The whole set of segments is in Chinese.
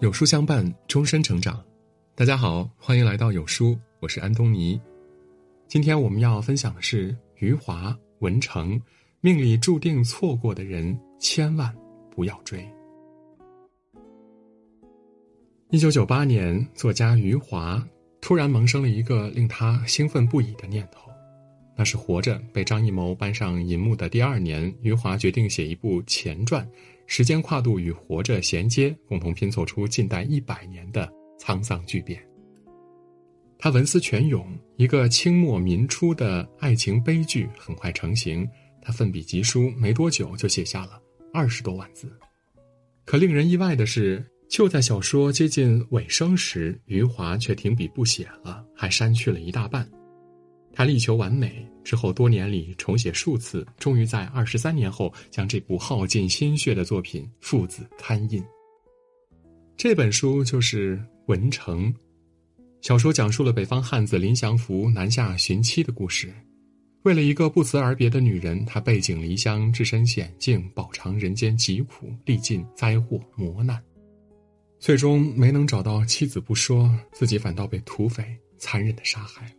有书相伴，终身成长。大家好，欢迎来到有书，我是安东尼。今天我们要分享的是余华、文成，命里注定错过的人，千万不要追。一九九八年，作家余华突然萌生了一个令他兴奋不已的念头，那是《活着》被张艺谋搬上银幕的第二年，余华决定写一部前传。时间跨度与活着衔接，共同拼凑出近代一百年的沧桑巨变。他文思泉涌，一个清末民初的爱情悲剧很快成型。他奋笔疾书，没多久就写下了二十多万字。可令人意外的是，就在小说接近尾声时，余华却停笔不写了，还删去了一大半。他力求完美，之后多年里重写数次，终于在二十三年后将这部耗尽心血的作品父子刊印。这本书就是《文成》，小说讲述了北方汉子林祥福南下寻妻的故事。为了一个不辞而别的女人，他背井离乡，置身险境，饱尝人间疾苦，历尽灾祸磨难，最终没能找到妻子不说，自己反倒被土匪残忍的杀害了。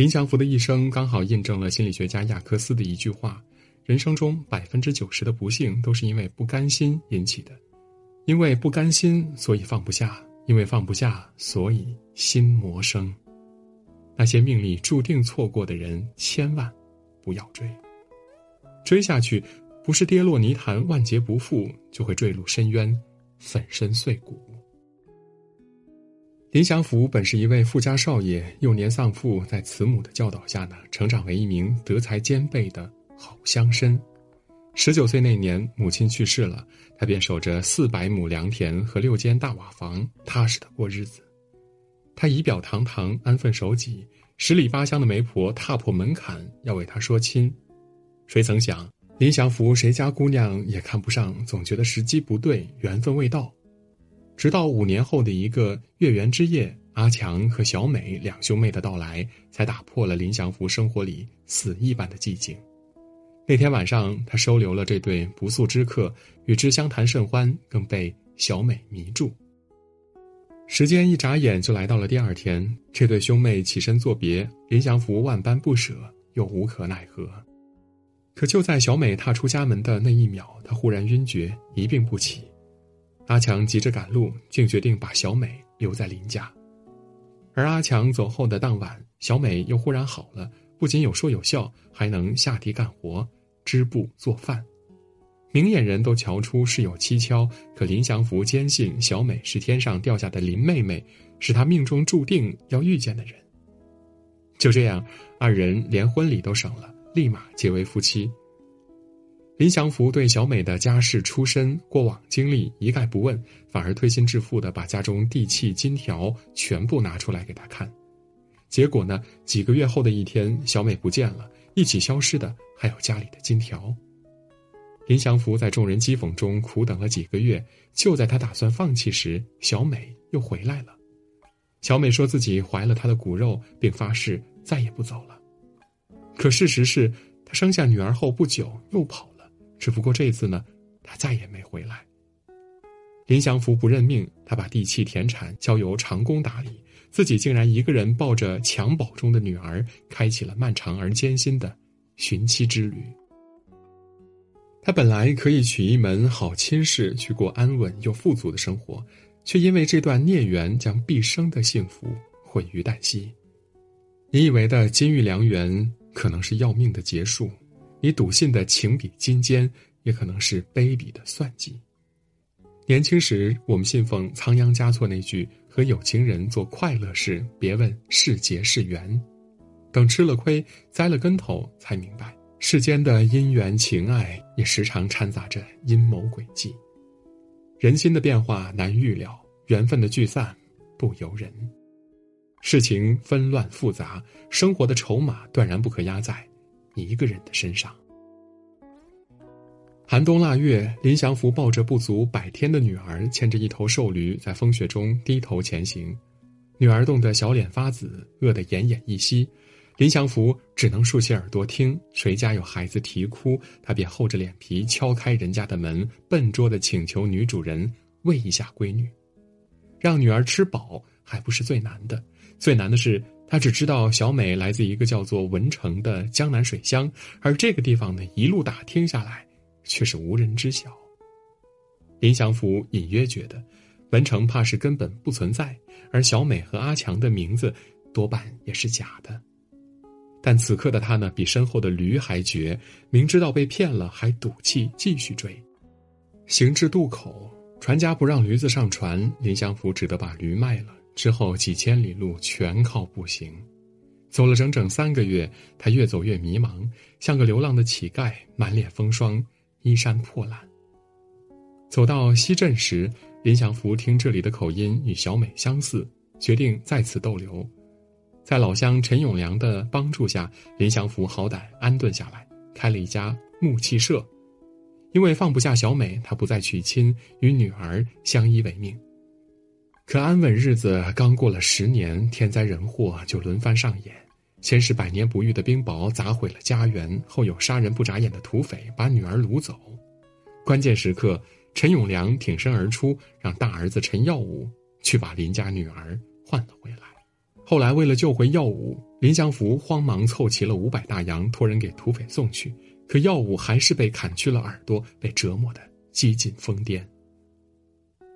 林祥福的一生刚好印证了心理学家亚克斯的一句话：人生中百分之九十的不幸都是因为不甘心引起的，因为不甘心，所以放不下；因为放不下，所以心魔生。那些命里注定错过的人，千万不要追。追下去，不是跌落泥潭万劫不复，就会坠入深渊，粉身碎骨。林祥福本是一位富家少爷，幼年丧父，在慈母的教导下呢，成长为一名德才兼备的好乡绅。十九岁那年，母亲去世了，他便守着四百亩良田和六间大瓦房，踏实的过日子。他仪表堂堂，安分守己，十里八乡的媒婆踏破门槛要为他说亲，谁曾想林祥福谁家姑娘也看不上，总觉得时机不对，缘分未到。直到五年后的一个月圆之夜，阿强和小美两兄妹的到来，才打破了林祥福生活里死一般的寂静。那天晚上，他收留了这对不速之客，与之相谈甚欢，更被小美迷住。时间一眨眼就来到了第二天，这对兄妹起身作别，林祥福万般不舍，又无可奈何。可就在小美踏出家门的那一秒，他忽然晕厥，一病不起。阿强急着赶路，竟决定把小美留在林家。而阿强走后的当晚，小美又忽然好了，不仅有说有笑，还能下地干活、织布、做饭。明眼人都瞧出事有蹊跷，可林祥福坚信小美是天上掉下的林妹妹，是他命中注定要遇见的人。就这样，二人连婚礼都省了，立马结为夫妻。林祥福对小美的家世、出身、过往经历一概不问，反而推心置腹的把家中地契、金条全部拿出来给她看。结果呢，几个月后的一天，小美不见了，一起消失的还有家里的金条。林祥福在众人讥讽中苦等了几个月，就在他打算放弃时，小美又回来了。小美说自己怀了他的骨肉，并发誓再也不走了。可事实是，她生下女儿后不久又跑了。只不过这次呢，他再也没回来。林祥福不认命，他把地契田产交由长工打理，自己竟然一个人抱着襁褓中的女儿，开启了漫长而艰辛的寻妻之旅。他本来可以娶一门好亲事，去过安稳又富足的生活，却因为这段孽缘，将毕生的幸福毁于旦夕。你以为的金玉良缘，可能是要命的结束。你笃信的情比金坚，也可能是卑鄙的算计。年轻时，我们信奉仓央嘉措那句“和有情人做快乐事，别问是劫是缘”。等吃了亏、栽了跟头，才明白世间的姻缘情爱也时常掺杂着阴谋诡计。人心的变化难预料，缘分的聚散不由人。事情纷乱复杂，生活的筹码断然不可压在。一个人的身上。寒冬腊月，林祥福抱着不足百天的女儿，牵着一头瘦驴，在风雪中低头前行。女儿冻得小脸发紫，饿得奄奄一息。林祥福只能竖起耳朵听，谁家有孩子啼哭，他便厚着脸皮敲开人家的门，笨拙的请求女主人喂一下闺女，让女儿吃饱还不是最难的，最难的是他只知道小美来自一个叫做文成的江南水乡，而这个地方呢，一路打听下来，却是无人知晓。林祥福隐约觉得，文成怕是根本不存在，而小美和阿强的名字多半也是假的。但此刻的他呢，比身后的驴还绝，明知道被骗了，还赌气继续追。行至渡口，船家不让驴子上船，林祥福只得把驴卖了。之后几千里路全靠步行，走了整整三个月，他越走越迷茫，像个流浪的乞丐，满脸风霜，衣衫破烂。走到西镇时，林祥福听这里的口音与小美相似，决定在此逗留。在老乡陈永良的帮助下，林祥福好歹安顿下来，开了一家木器社。因为放不下小美，他不再娶亲，与女儿相依为命。可安稳日子刚过了十年，天灾人祸就轮番上演。先是百年不遇的冰雹砸毁了家园，后有杀人不眨眼的土匪把女儿掳走。关键时刻。陈永良挺身而出，让大儿子陈耀武去把林家女儿换了回来。后来，为了救回耀武，林祥福慌忙凑齐了五百大洋，托人给土匪送去。可耀武还是被砍去了耳朵，被折磨得几近疯癫。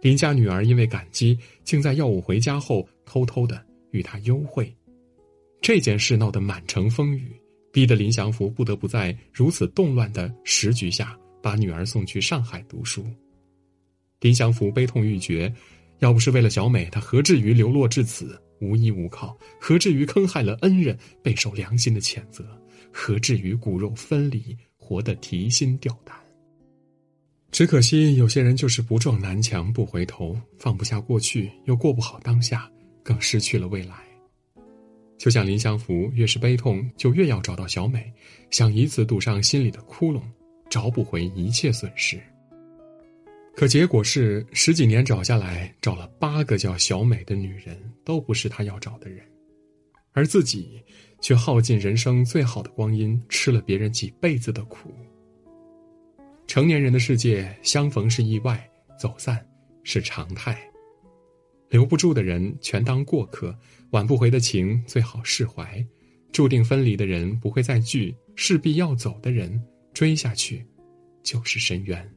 林家女儿因为感激，竟在耀武回家后偷偷的与他幽会。这件事闹得满城风雨，逼得林祥福不得不在如此动乱的时局下，把女儿送去上海读书。林祥福悲痛欲绝，要不是为了小美，他何至于流落至此，无依无靠？何至于坑害了恩人，备受良心的谴责？何至于骨肉分离，活得提心吊胆？只可惜，有些人就是不撞南墙不回头，放不下过去，又过不好当下，更失去了未来。就像林祥福，越是悲痛，就越要找到小美，想以此堵上心里的窟窿，找不回一切损失。可结果是，十几年找下来，找了八个叫小美的女人，都不是他要找的人，而自己却耗尽人生最好的光阴，吃了别人几辈子的苦。成年人的世界，相逢是意外，走散是常态。留不住的人全当过客，挽不回的情最好释怀。注定分离的人不会再聚，势必要走的人追下去，就是深渊。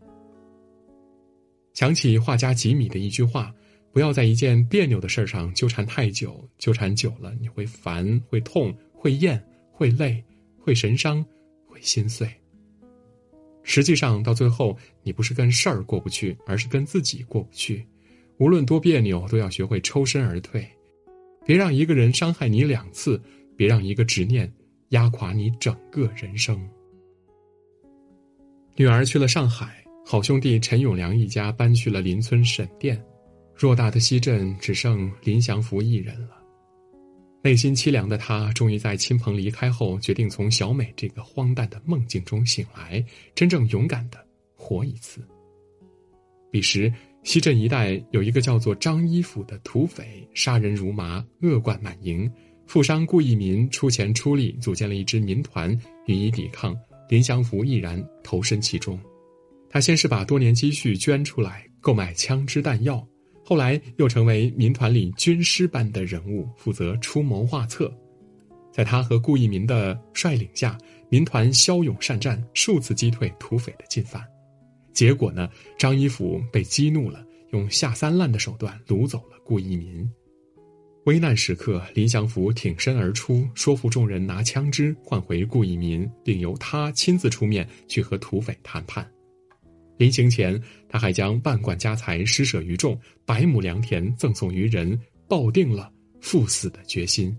想起画家吉米的一句话：“不要在一件别扭的事上纠缠太久，纠缠久了你会烦、会痛、会厌、会累、会神伤、会心碎。”实际上，到最后，你不是跟事儿过不去，而是跟自己过不去。无论多别扭，都要学会抽身而退，别让一个人伤害你两次，别让一个执念压垮你整个人生。女儿去了上海。好兄弟陈永良一家搬去了邻村沈店，偌大的西镇只剩林祥福一人了。内心凄凉的他，终于在亲朋离开后，决定从小美这个荒诞的梦境中醒来，真正勇敢的活一次。彼时，西镇一带有一个叫做张一府的土匪，杀人如麻，恶贯满盈。富商顾一民出钱出力，组建了一支民团，予以抵抗。林祥福毅然投身其中。他先是把多年积蓄捐出来购买枪支弹药，后来又成为民团里军师般的人物，负责出谋划策。在他和顾一民的率领下，民团骁勇善战，数次击退土匪的进犯。结果呢，张一甫被激怒了，用下三滥的手段掳走了顾一民。危难时刻，林祥福挺身而出，说服众人拿枪支换回顾一民，并由他亲自出面去和土匪谈判。临行前，他还将万贯家财施舍于众，百亩良田赠送于人，抱定了赴死的决心。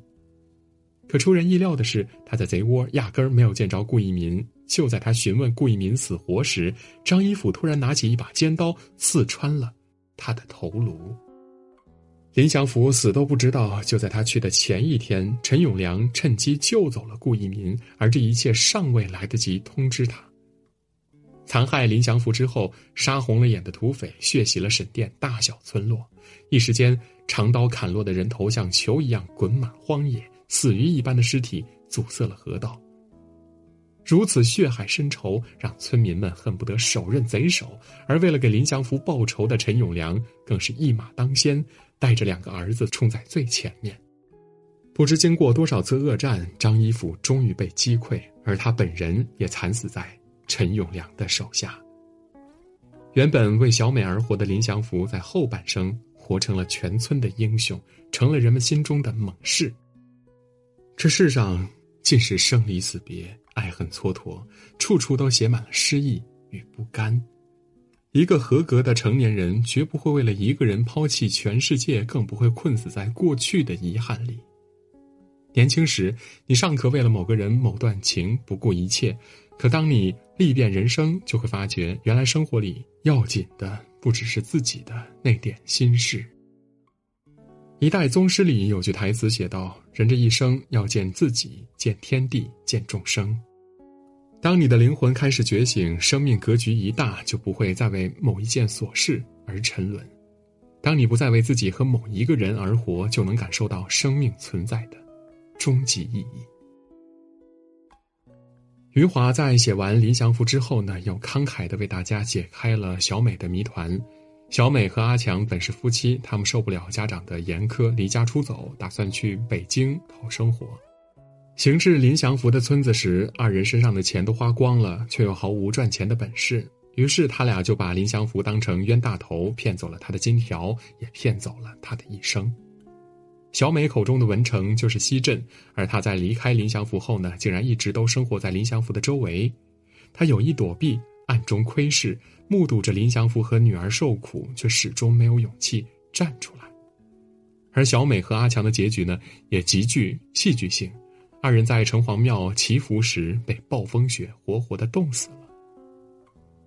可出人意料的是，他在贼窝压根儿没有见着顾一民。就在他询问顾一民死活时，张一甫突然拿起一把尖刀，刺穿了他的头颅。林祥福死都不知道，就在他去的前一天，陈永良趁机救走了顾一民，而这一切尚未来得及通知他。残害林祥福之后，杀红了眼的土匪血洗了沈店大小村落，一时间长刀砍落的人头像球一样滚满荒野，死鱼一般的尸体阻塞了河道。如此血海深仇，让村民们恨不得手刃贼首。而为了给林祥福报仇的陈永良，更是一马当先，带着两个儿子冲在最前面。不知经过多少次恶战，张一甫终于被击溃，而他本人也惨死在陈永良的手下。原本为小美而活的林祥福，在后半生活成了全村的英雄，成了人们心中的猛士。这世上尽是生离死别、爱恨蹉跎，处处都写满了失意与不甘。一个合格的成年人，绝不会为了一个人抛弃全世界，更不会困死在过去的遗憾里。年轻时，你尚可为了某个人、某段情不顾一切；可当你历遍人生，就会发觉，原来生活里要紧的不只是自己的那点心事。一代宗师里有句台词写道：“人这一生要见自己，见天地，见众生。当你的灵魂开始觉醒，生命格局一大，就不会再为某一件琐事而沉沦。当你不再为自己和某一个人而活，就能感受到生命存在的。”终极意义。余华在写完林祥福之后呢，又慷慨的为大家解开了小美的谜团。小美和阿强本是夫妻，他们受不了家长的严苛，离家出走，打算去北京讨生活。行至林祥福的村子时，二人身上的钱都花光了，却又毫无赚钱的本事。于是他俩就把林祥福当成冤大头，骗走了他的金条，也骗走了他的一生。小美口中的文成就是西镇，而他在离开林祥福后呢，竟然一直都生活在林祥福的周围。他有意躲避，暗中窥视，目睹着林祥福和女儿受苦，却始终没有勇气站出来。而小美和阿强的结局呢，也极具戏剧性。二人在城隍庙祈福时被暴风雪活活的冻死了。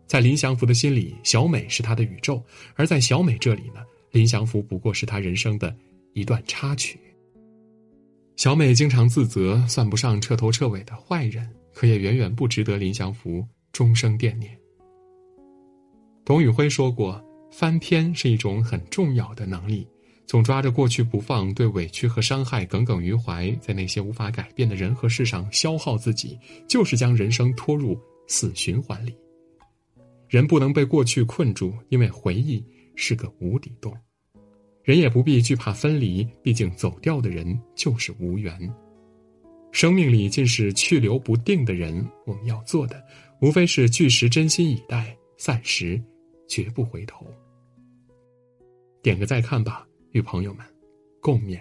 在林祥福的心里，小美是他的宇宙；而在小美这里呢，林祥福不过是他人生的。一段插曲。小美经常自责，算不上彻头彻尾的坏人，可也远远不值得林祥福终生惦念。董宇辉说过：“翻篇是一种很重要的能力，总抓着过去不放，对委屈和伤害耿耿于怀，在那些无法改变的人和事上消耗自己，就是将人生拖入死循环里。人不能被过去困住，因为回忆是个无底洞。”人也不必惧怕分离，毕竟走掉的人就是无缘。生命里尽是去留不定的人，我们要做的，无非是据实真心以待，暂时绝不回头。点个再看吧，与朋友们共勉。